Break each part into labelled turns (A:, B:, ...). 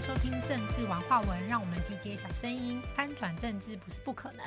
A: 家收听政治玩话文，让我们集结小声音，翻转政治不是不可能。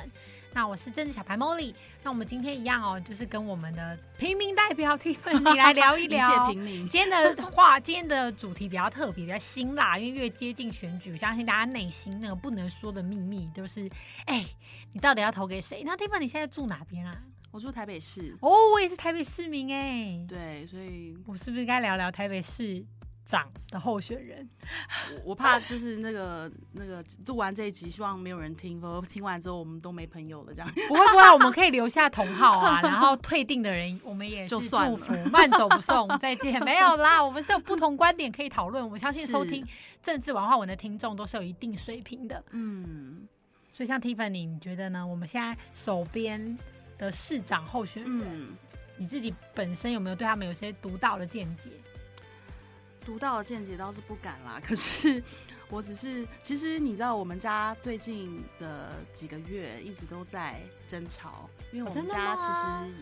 A: 那我是政治小白 Molly，那我们今天一样哦，就是跟我们的平民代表 Tiffany 来聊一聊。今天的话，今天的主题比较特别，比较辛辣，因为越接近选举，我相信大家内心那个不能说的秘密，就是哎，你到底要投给谁？那 Tiffany 现在住哪边啊？
B: 我住台北市。
A: 哦，我也是台北市民哎。
B: 对，所以
A: 我是不是该聊聊台北市？长的候选人，
B: 我我怕就是那个那个录完这一集，希望没有人听，否则听完之后我们都没朋友了。这样
A: 不会不会，我们可以留下同号啊，然后退订的人我们也是祝福，慢走不送，再见。没有啦，我们是有不同观点可以讨论。我相信收听政治文化文的听众都是有一定水平的。嗯，所以像 Tiffany，你觉得呢？我们现在手边的市长候选人，你自己本身有没有对他们有些独到的见解？
B: 独到的见解倒是不敢啦，可是我只是，其实你知道，我们家最近的几个月一直都在争吵，因为我们家其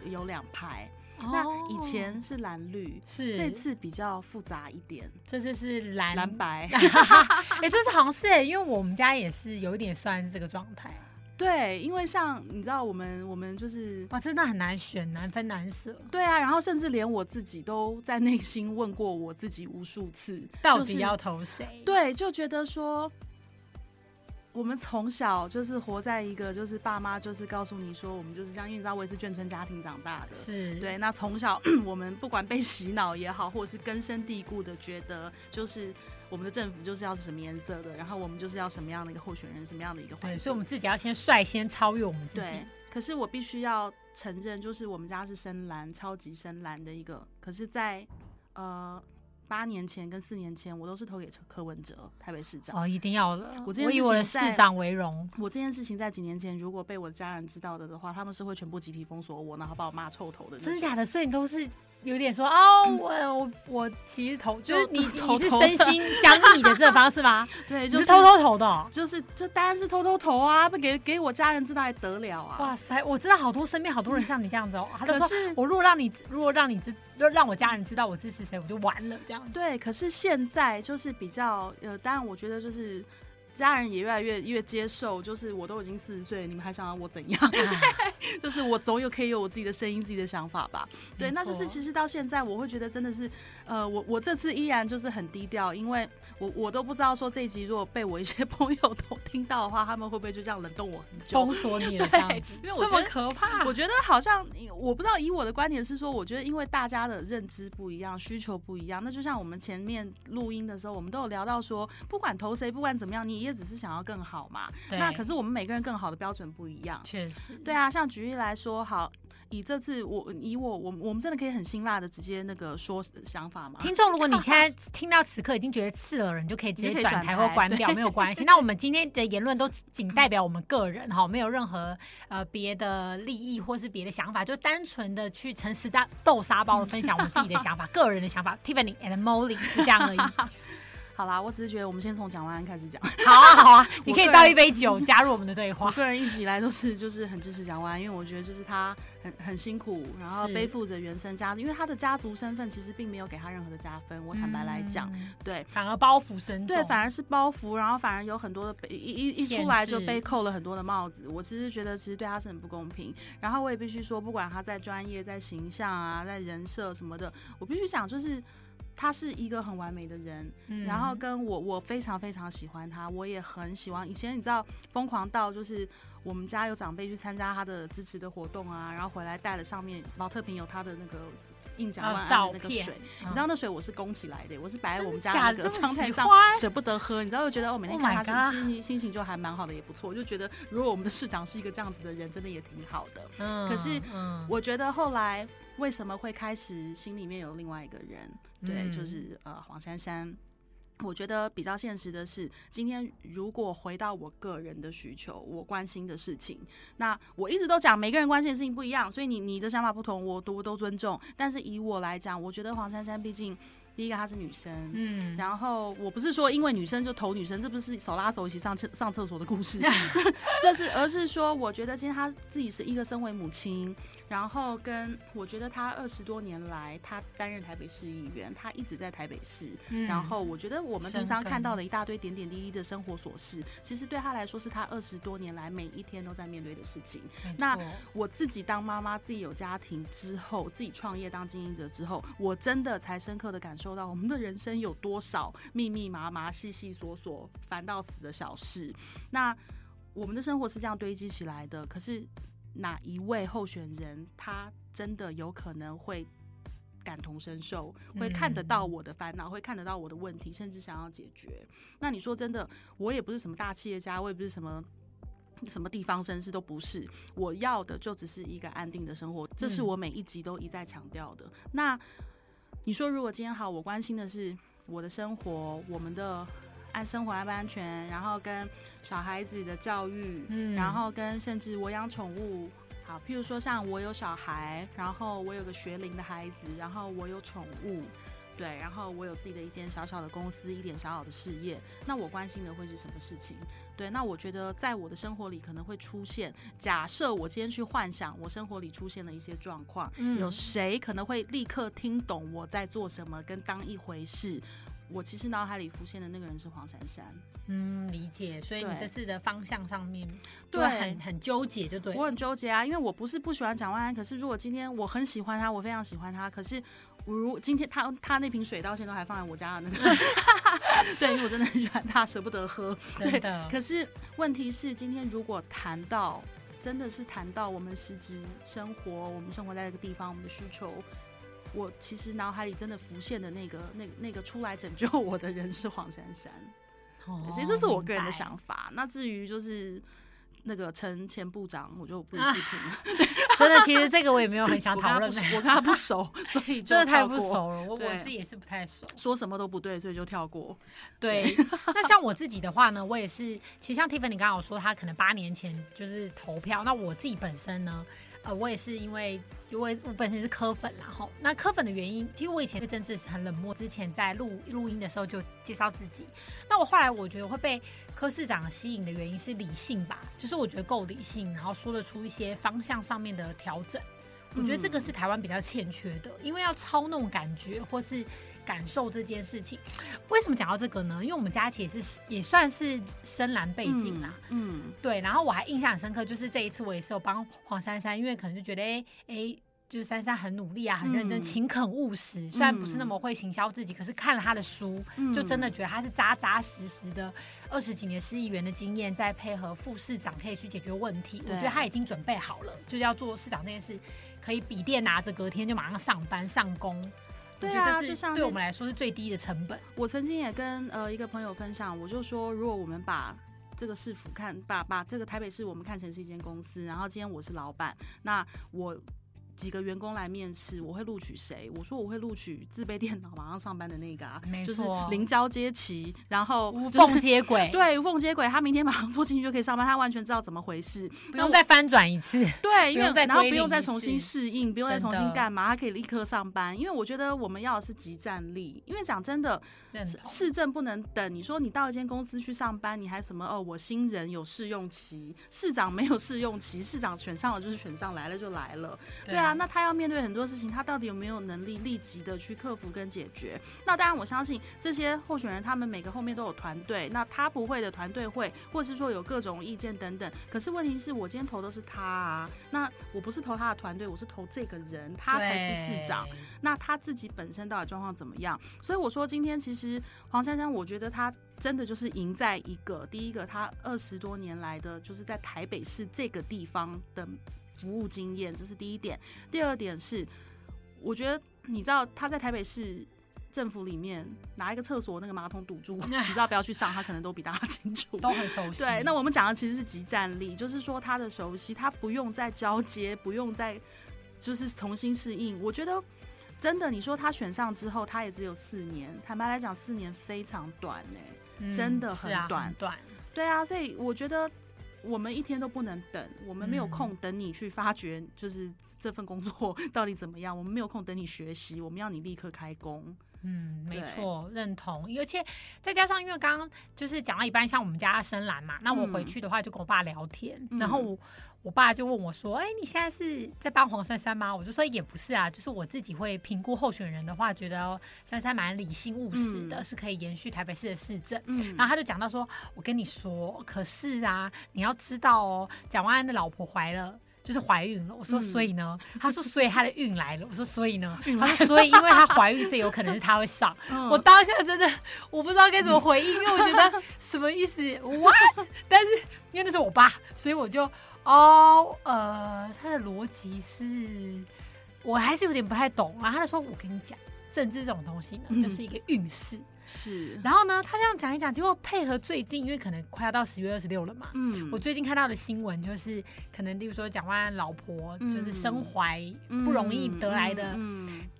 B: 实有两派，那以前是蓝绿，
A: 是。
B: 这次比较复杂一点，
A: 这次是蓝。
B: 蓝白，
A: 哎，这次好像是哎，因为我们家也是有一点算是这个状态。
B: 对，因为像你知道，我们我们就是
A: 哇，真的很难选，难分难舍。
B: 对啊，然后甚至连我自己都在内心问过我自己无数次，
A: 到底要投谁？
B: 对，就觉得说，我们从小就是活在一个，就是爸妈就是告诉你说，我们就是这样，因为你知道我也是眷村家庭长大的，
A: 是
B: 对。那从小 我们不管被洗脑也好，或者是根深蒂固的觉得，就是。我们的政府就是要是什么颜色的，然后我们就是要什么样的一个候选人，什么样的一个环境，
A: 所以我们自己要先率先超越我们自己。
B: 对，可是我必须要承认，就是我们家是深蓝，超级深蓝的一个。可是，在呃八年前跟四年前，我都是投给柯文哲台北市长。
A: 哦，一定要的。我以我的市长为荣。
B: 我这件事情在几年前，如果被我的家人知道的的话，他们是会全部集体封锁我，然后把我骂臭头的。
A: 真的假的？所以你都是。有点说 哦，我我我其实投就是你你是真心想你的这个方式吗？
B: 对，就是
A: 偷偷投的，
B: 就是就当然是偷偷投啊，不给给我家人知道还得了啊！
A: 哇塞，我知道好多身边好多人像你这样子哦，他就说我如果让你如果让你知让我家人知道我支持谁，我就完了这样。
B: 对，可是现在就是比较呃，当然我觉得就是。家人也越来越越接受，就是我都已经四十岁，你们还想要我怎样？就是我总有可以有我自己的声音、自己的想法吧。对，那就是其实到现在，我会觉得真的是，呃，我我这次依然就是很低调，因为我我都不知道说这一集如果被我一些朋友都听到的话，他们会不会就这样冷冻我很久，
A: 封锁你了？对，
B: 因为我这么可怕。我觉得好像我不知道，以我的观点是说，我觉得因为大家的认知不一样，需求不一样，那就像我们前面录音的时候，我们都有聊到说，不管投谁，不管怎么样，你也只是想要更好嘛。那可是我们每个人更好的标准不一样。
A: 确实。
B: 对啊，像举例来说，好，以这次我以我我我们真的可以很辛辣的直接那个说想法吗？
A: 听众，如果你现在 听到此刻已经觉得刺耳了，你就可以直接转台或关掉，没有关系。那我们今天的言论都仅代表我们个人哈，没有任何呃别的利益或是别的想法，就单纯的去诚实的豆沙包的分享我们自己的想法，个人的想法。Tiffany and Molly 是这样而已。
B: 好啦，我只是觉得我们先从蒋万安开始讲。
A: 好啊，好啊，你可以倒一杯酒加入我们的对话。
B: 我个人一直以来都是就是很支持蒋万安，因为我觉得就是他很很辛苦，然后背负着原生家族，因为他的家族身份其实并没有给他任何的加分。我坦白来讲，对，
A: 反而包袱深
B: 对，反而是包袱，然后反而有很多的被一一一出来就被扣了很多的帽子。我其实觉得其实对他是很不公平。然后我也必须说，不管他在专业、在形象啊、在人设什么的，我必须想就是。他是一个很完美的人，然后跟我我非常非常喜欢他，我也很喜欢。以前你知道疯狂到就是我们家有长辈去参加他的支持的活动啊，然后回来带了上面老特瓶有他的那个印奖万安的那个水，你知道那水我是供起来的，我是摆在我们家那个窗台上，舍不得喝。你知道就觉得我每天看他心心情就还蛮好的，也不错。就觉得如果我们的市长是一个这样子的人，真的也挺好的。嗯，可是我觉得后来。为什么会开始心里面有另外一个人？对，就是呃黄珊珊。我觉得比较现实的是，今天如果回到我个人的需求，我关心的事情，那我一直都讲每个人关心的事情不一样，所以你你的想法不同，我都都尊重。但是以我来讲，我觉得黄珊珊毕竟。第一个她是女生，嗯，然后我不是说因为女生就投女生，这不是手拉手一起上厕上厕所的故事，这 这是而是说，我觉得今天她自己是一个身为母亲。然后跟我觉得她二十多年来，她担任台北市议员，她一直在台北市。然后我觉得我们平常看到的一大堆点点滴滴的生活琐事，其实对她来说是她二十多年来每一天都在面对的事情。那我自己当妈妈，自己有家庭之后，自己创业当经营者之后，我真的才深刻的感受到我们的人生有多少密密麻麻、细细琐琐、烦到死的小事。那我们的生活是这样堆积起来的，可是。哪一位候选人，他真的有可能会感同身受，会看得到我的烦恼，会看得到我的问题，甚至想要解决？那你说真的，我也不是什么大企业家，我也不是什么什么地方绅士，都不是。我要的就只是一个安定的生活，这是我每一集都一再强调的。那你说，如果今天好，我关心的是我的生活，我们的。安生活安不安全，然后跟小孩子的教育，嗯，然后跟甚至我养宠物，好，譬如说像我有小孩，然后我有个学龄的孩子，然后我有宠物，对，然后我有自己的一间小小的公司，一点小小的事业，那我关心的会是什么事情？对，那我觉得在我的生活里可能会出现，假设我今天去幻想我生活里出现的一些状况，有谁可能会立刻听懂我在做什么，跟当一回事？我其实脑海里浮现的那个人是黄珊珊，
A: 嗯，理解。所以你这次的方向上面，对，很很纠结，就对。
B: 我很纠结啊，因为我不是不喜欢蒋万安，可是如果今天我很喜欢他，我非常喜欢他，可是我如今天他他那瓶水到现在都还放在我家的那个 对，因为我真的很喜欢他，舍不得喝。
A: 真的。
B: 可是问题是，今天如果谈到真的是谈到我们实质生活，我们生活在这个地方，我们的需求。我其实脑海里真的浮现的那个、那、那个出来拯救我的人是黄珊珊，所以这是我个人的想法。那至于就是那个陈前部长，我就不予置评了。
A: 真的，其实这个我也没有很想讨论，
B: 我跟他不熟，所以
A: 真的太不熟了。我我自己也是不太熟，
B: 说什么都不对，所以就跳过。
A: 对，那像我自己的话呢，我也是，其实像 Tiffany 刚刚说，他可能八年前就是投票。那我自己本身呢？呃，我也是因为，因为我本身是科粉，然后那科粉的原因，其实我以前对政治是很冷漠。之前在录录音的时候就介绍自己，那我后来我觉得会被柯市长吸引的原因是理性吧，就是我觉得够理性，然后说得出一些方向上面的调整。我觉得这个是台湾比较欠缺的，因为要操弄感觉或是。感受这件事情，为什么讲到这个呢？因为我们家其实是也算是深蓝背景啦，嗯，对。然后我还印象很深刻，就是这一次我也是有帮黄珊珊，因为可能就觉得哎哎，就是珊珊很努力啊，很认真，勤恳务实。虽然不是那么会行销自己，可是看了他的书，就真的觉得他是扎扎实实的二十几年市议员的经验，再配合副市长可以去解决问题。我觉得他已经准备好了，就是要做市长这件事，可以笔电拿着，隔天就马上上班上工。
B: 对啊，就像
A: 对我们来说是最低的成本。
B: 我曾经也跟呃一个朋友分享，我就说，如果我们把这个市府看，把把这个台北市我们看成是一间公司，然后今天我是老板，那我。几个员工来面试，我会录取谁？我说我会录取自备电脑马上上班的那个啊，就是零交接期，然后
A: 无缝接轨，
B: 对，无缝接轨，他明天马上坐进去就可以上班，他完全知道怎么回事，
A: 不用再翻转一次，
B: 对，因为然后不用再重新适应，不用再重新干嘛，他可以立刻上班。因为我觉得我们要的是集战力，因为讲真的，市政不能等。你说你到一间公司去上班，你还什么哦？我新人有试用期，市长没有试用期，市长选上了就是选上，来了就来了，对啊。那他要面对很多事情，他到底有没有能力立即的去克服跟解决？那当然，我相信这些候选人他们每个后面都有团队。那他不会的团队会，或者是说有各种意见等等。可是问题是我今天投的是他啊，那我不是投他的团队，我是投这个人，他才是市长。那他自己本身到底状况怎么样？所以我说今天其实黄珊珊，我觉得他真的就是赢在一个第一个，他二十多年来的就是在台北市这个地方的。服务经验，这是第一点。第二点是，我觉得你知道他在台北市政府里面拿一个厕所那个马桶堵住，你知道不要去上，他可能都比大家清楚，
A: 都很熟悉。
B: 对，那我们讲的其实是集战力，就是说他的熟悉，他不用再交接，不用再就是重新适应。我觉得真的，你说他选上之后，他也只有四年，坦白来讲，四年非常短呢，真的很短。
A: 短，
B: 对啊，所以我觉得。我们一天都不能等，我们没有空等你去发掘，就是这份工作 到底怎么样。我们没有空等你学习，我们要你立刻开工。
A: 嗯，没错，认同。而且再加上，因为刚刚就是讲到一半，像我们家深蓝嘛，那我回去的话就跟我爸聊天，然后我我爸就问我说：“哎，你现在是在帮黄珊珊吗？”我就说也不是啊，就是我自己会评估候选人的话，觉得珊珊蛮理性务实的，是可以延续台北市的市政。嗯，然后他就讲到说：“我跟你说，可是啊，你要知道哦，蒋万安的老婆怀了。”就是怀孕了，我说所以呢，他说所以他的孕来了，我说所以呢，他说所以因为他怀孕，所以有可能是他会上。我当下真的我不知道该怎么回应，因为我觉得什么意思？What？但是因为那是我爸，所以我就哦呃，他的逻辑是我还是有点不太懂。然后他就说：“我跟你讲，政治这种东西呢，就是一个运势。”
B: 是，
A: 然后呢，他这样讲一讲，结果配合最近，因为可能快要到十月二十六了嘛，嗯，我最近看到的新闻就是，可能例如说蒋万安老婆就是身怀不容易得来的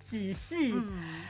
A: 子嗣，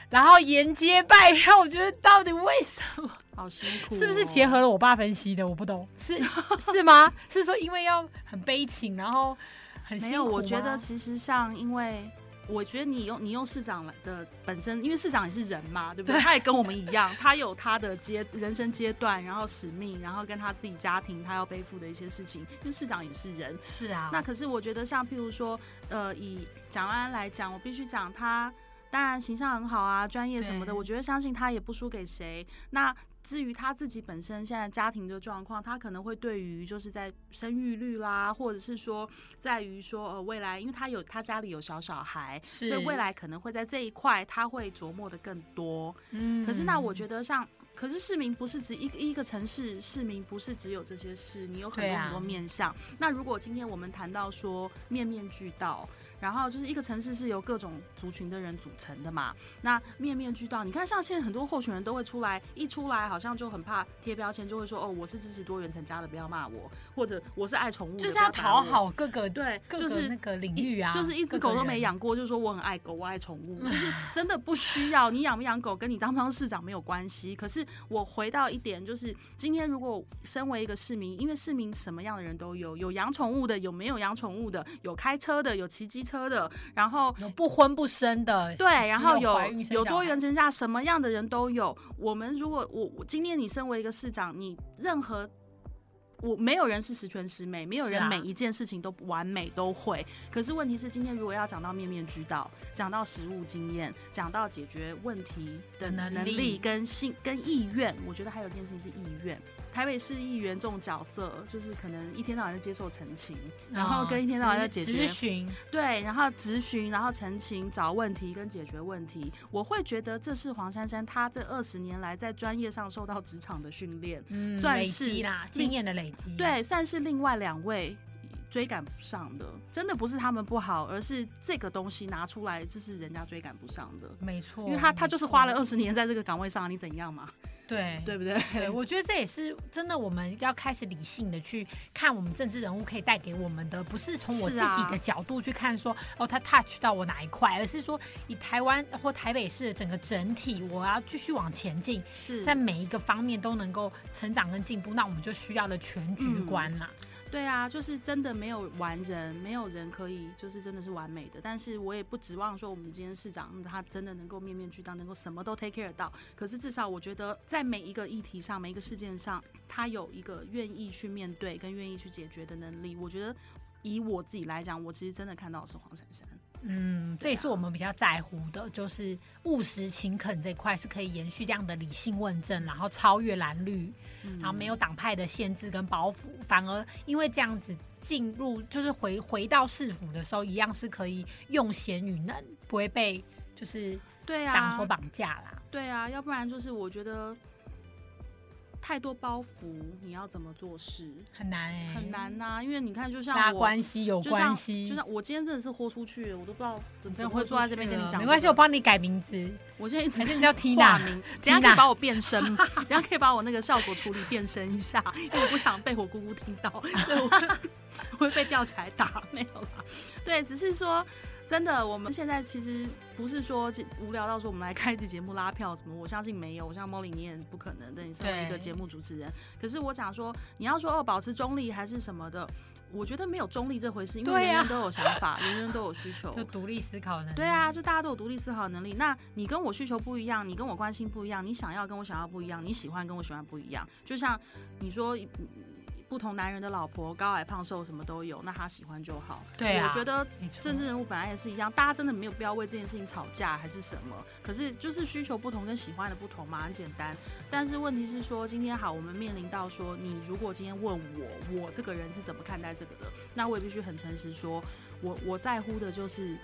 A: 然后沿街拜票，我觉得到底为什么？
B: 好辛苦，
A: 是不是结合了我爸分析的？我不懂，是 是吗？是说因为要很悲情，然后很辛苦
B: 我觉得其实像因为。我觉得你用你用市长的本身，因为市长也是人嘛，对不对？他也跟我们一样，他有他的阶人生阶段，然后使命，然后跟他自己家庭他要背负的一些事情。因为市长也是人，
A: 是啊。
B: 那可是我觉得，像譬如说，呃，以蒋安安来讲，我必须讲他，当然形象很好啊，专业什么的，我觉得相信他也不输给谁。那至于他自己本身现在家庭的状况，他可能会对于就是在生育率啦，或者是说在于说呃未来，因为他有他家里有小小孩，所以未来可能会在这一块他会琢磨的更多。嗯，可是那我觉得像，可是市民不是只一个一个城市，市民不是只有这些事，你有很多很多面向。那如果今天我们谈到说面面俱到。然后就是一个城市是由各种族群的人组成的嘛，那面面俱到。你看，像现在很多候选人都会出来，一出来好像就很怕贴标签，就会说哦，我是支持多元成家的，不要骂我，或者我是爱宠物，
A: 就是要讨好各个
B: 对，
A: 就是那个领域啊，
B: 就是一只狗都没养过，就说我很爱狗，我爱宠物，就是真的不需要你养不养狗，跟你当不当市长没有关系。可是我回到一点，就是今天如果身为一个市民，因为市民什么样的人都有，有养宠物的，有没有养宠物的，有开车的，有骑机。车的，然后
A: 有不婚不生的，
B: 对，然后有有多元成家，什么样的人都有。我们如果我我今天你身为一个市长，你任何。我没有人是十全十美，没有人每一件事情都完美都会。可是问题是，今天如果要讲到面面俱到，讲到实务经验，讲到解决问题的能力跟心跟意愿，我觉得还有一件事情是意愿。台北市议员这种角色，就是可能一天到晚就接受澄清，然后跟一天到晚在解决
A: 咨询，
B: 对，然后咨询，然后澄清，找问题跟解决问题。我会觉得这是黄珊珊她这二十年来在专业上受到职场的训练，嗯算是
A: 啦经验的累。
B: 对，算是另外两位追赶不上的，真的不是他们不好，而是这个东西拿出来就是人家追赶不上的。
A: 没错，
B: 因为他他就是花了二十年在这个岗位上，你怎样嘛？
A: 对，
B: 对不对？
A: 对，我觉得这也是真的，我们要开始理性的去看我们政治人物可以带给我们的，不是从我自己的角度去看说哦，他 touch 到我哪一块，而是说以台湾或台北市的整个整体，我要继续往前进，
B: 是
A: 在每一个方面都能够成长跟进步，那我们就需要的全局观啦。
B: 对啊，就是真的没有完人，没有人可以就是真的是完美的。但是我也不指望说我们今天市长他真的能够面面俱到，能够什么都 take care 到。可是至少我觉得在每一个议题上，每一个事件上，他有一个愿意去面对跟愿意去解决的能力。我觉得以我自己来讲，我其实真的看到的是黄珊珊。
A: 嗯，这也是我们比较在乎的，就是务实勤恳这块是可以延续这样的理性问政，然后超越蓝绿，然后没有党派的限制跟包袱，反而因为这样子进入，就是回回到市府的时候，一样是可以用贤与能，不会被就是
B: 对啊
A: 党所绑架啦。
B: 对啊，要不然就是我觉得。太多包袱，你要怎么做事
A: 很难哎，
B: 很难呐。因为你看，就像
A: 拉关系有关系，
B: 就像我今天真的是豁出去了，我都不知道怎么会坐在这边跟你讲。
A: 没关系，我帮你改名字。
B: 我现在一直
A: 是叫 Tina，
B: 等下可以把我变身，等下可以把我那个效果处理变身一下，因为我不想被我姑姑听到，对，我会被吊起来打。没有啦，对，只是说。真的，我们现在其实不是说无聊到说我们来开一集节目拉票什么，我相信没有。我像 Molly，你也不可能，等你身为一个节目主持人。可是我讲说，你要说哦，保持中立还是什么的，我觉得没有中立这回事，因为人人都有想法，人人都有需求，
A: 就独立思考能力。
B: 对啊，就大家都有独立思考能力。那你跟我需求不一样，你跟我关心不一样，你想要跟我想要不一样，你喜欢跟我喜欢不一样。就像你说。不同男人的老婆，高矮胖瘦什么都有，那他喜欢就好。
A: 对
B: 啊，我觉得政治人物本来也是一样，大家真的没有必要为这件事情吵架还是什么。可是就是需求不同跟喜欢的不同嘛，很简单。但是问题是说，今天好，我们面临到说，你如果今天问我，我这个人是怎么看待这个的，那我也必须很诚实说，我我在乎的就是，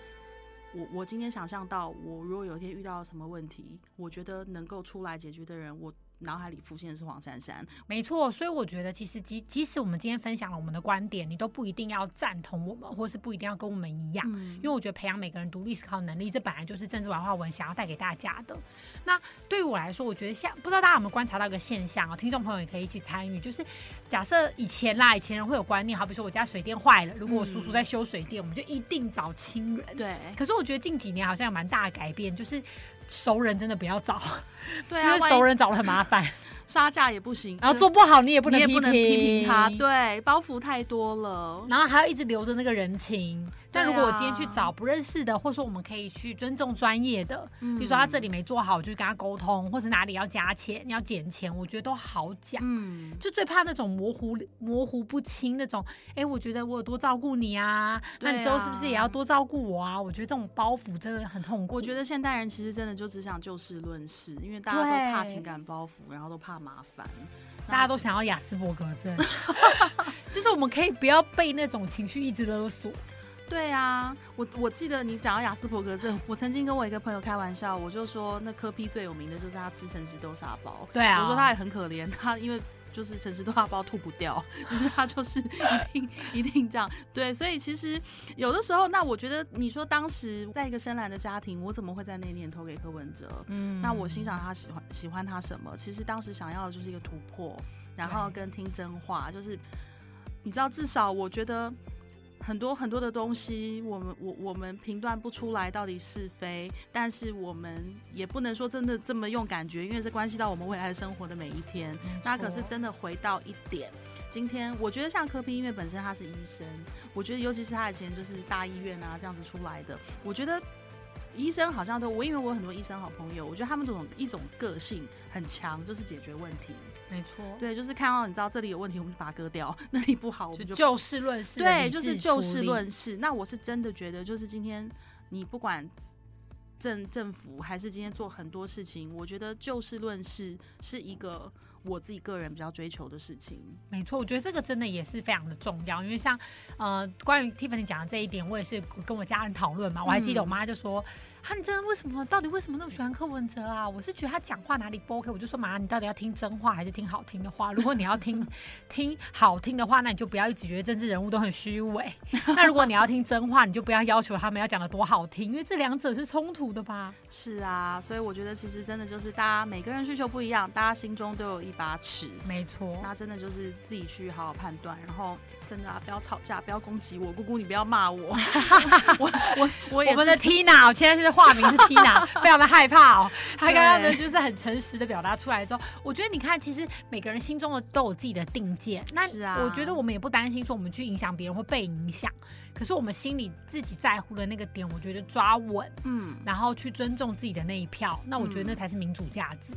B: 我我今天想象到，我如果有一天遇到什么问题，我觉得能够出来解决的人，我。脑海里浮现的是黄珊珊，
A: 没错，所以我觉得其实即即使我们今天分享了我们的观点，你都不一定要赞同我们，或是不一定要跟我们一样，因为我觉得培养每个人独立思考能力，这本来就是政治文化文想要带给大家的。那对于我来说，我觉得像不知道大家有没有观察到一个现象啊，听众朋友也可以一起参与，就是假设以前啦，以前人会有观念，好比说我家水电坏了，如果我叔叔在修水电，我们就一定找亲人。
B: 对。
A: 可是我觉得近几年好像有蛮大的改变，就是熟人真的不要找，
B: 对啊，
A: 因为熟人找了很麻烦。
B: 杀价也不行，
A: 然后做不好你也不能
B: 批评他，对，包袱太多了，
A: 然后还要一直留着那个人情。但如果我今天去找不认识的，或者说我们可以去尊重专业的，比如说他这里没做好，就跟他沟通，或者哪里要加钱、要减钱，我觉得都好讲。嗯，就最怕那种模糊、模糊不清那种。哎，我觉得我有多照顾你啊，那你之后是不是也要多照顾我啊？我觉得这种包袱真的很痛苦。
B: 我觉得现代人其实真的就只想就事论事，因为大家都怕情感包袱，然后都怕麻烦，
A: 大家都想要雅斯伯格症 就是我们可以不要被那种情绪一直勒索。
B: 对啊，我我记得你讲到雅斯伯格症，我曾经跟我一个朋友开玩笑，我就说那科批最有名的就是他吃诚实豆沙包。
A: 对啊，
B: 我说他也很可怜，他因为就是诚实豆沙包吐不掉，就是他就是一定一定这样。对，所以其实有的时候，那我觉得你说当时在一个深蓝的家庭，我怎么会在那年投给柯文哲？嗯，那我欣赏他喜欢喜欢他什么？其实当时想要的就是一个突破，然后跟听真话，就是你知道，至少我觉得。很多很多的东西，我们我我们评断不出来到底是非，但是我们也不能说真的这么用感觉，因为这关系到我们未来生活的每一天。那可是真的回到一点，今天我觉得像柯皮，因为本身他是医生，我觉得尤其是他以前就是大医院啊这样子出来的，我觉得。医生好像都我，因为我有很多医生好朋友，我觉得他们这种一种个性很强，就是解决问题。
A: 没错，
B: 对，就是看到你知道这里有问题，我们就把它割掉；那里不好，我们就
A: 就事论事。
B: 对，就是就事论事。那我是真的觉得，就是今天你不管政政府还是今天做很多事情，我觉得就事论事是一个。我自己个人比较追求的事情，
A: 没错，我觉得这个真的也是非常的重要，因为像呃，关于 Tiffany 讲的这一点，我也是跟我家人讨论嘛，我还记得我妈就说。啊，你真的为什么？到底为什么那么喜欢柯文哲啊？我是觉得他讲话哪里不 OK，我就说妈，你到底要听真话还是听好听的话？如果你要听 听好听的话，那你就不要一直觉得政治人物都很虚伪。那如果你要听真话，你就不要要求他们要讲的多好听，因为这两者是冲突的吧？
B: 是啊，所以我觉得其实真的就是大家每个人需求不一样，大家心中都有一把尺。
A: 没错，
B: 那真的就是自己去好好判断，然后真的啊，不要吵架，不要攻击我，姑姑你不要骂我。我我我也
A: 我们的 Tina，我现在是。化名是 Tina，非常的害怕哦。他刚刚呢，就是很诚实的表达出来之后，我觉得你看，其实每个人心中的都有自己的定见。那是啊我觉得我们也不担心说我们去影响别人会被影响，可是我们心里自己在乎的那个点，我觉得抓稳，嗯，然后去尊重自己的那一票，那我觉得那才是民主价值。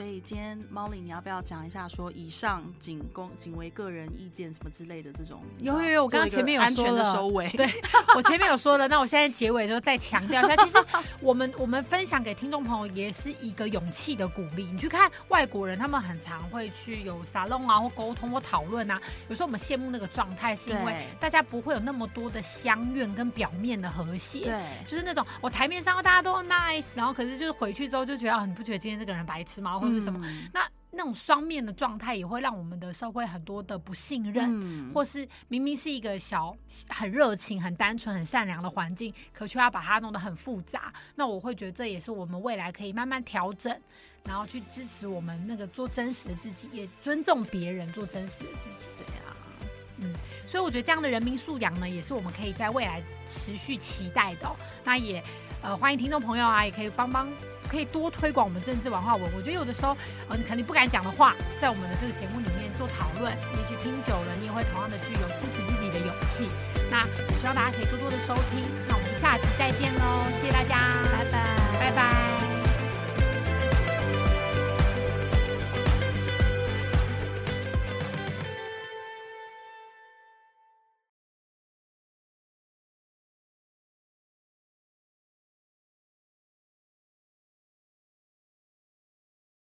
B: 所以今天 Molly，你要不要讲一下说以上仅供仅为个人意见什么之类的这种？
A: 有有有，我刚刚前面有说
B: 的收尾。
A: 对，我前面有说的，那我现在结尾的时候再强调一下，其实我们我们分享给听众朋友也是一个勇气的鼓励。你去看外国人，他们很常会去有沙龙啊，或沟通或讨论啊。有时候我们羡慕那个状态，是因为大家不会有那么多的相怨跟表面的和谐。
B: 对，
A: 就是那种我台面上大家都 nice，然后可是就是回去之后就觉得啊，你不觉得今天这个人白痴吗？或者是什么？那那种双面的状态也会让我们的社会很多的不信任，或是明明是一个小很热情、很单纯、很善良的环境，可却要把它弄得很复杂。那我会觉得这也是我们未来可以慢慢调整，然后去支持我们那个做真实的自己，也尊重别人做真实的自己。
B: 对呀，
A: 嗯，所以我觉得这样的人民素养呢，也是我们可以在未来持续期待的。那也呃，欢迎听众朋友啊，也可以帮帮。可以多推广我们政治文化文，我觉得有的时候，呃，你肯定不敢讲的话，在我们的这个节目里面做讨论，也许听久了，你也会同样的具有支持自己的勇气。那希望大家可以多多的收听，那我们下集再见喽，谢谢大家，
B: 拜拜，
A: 拜拜。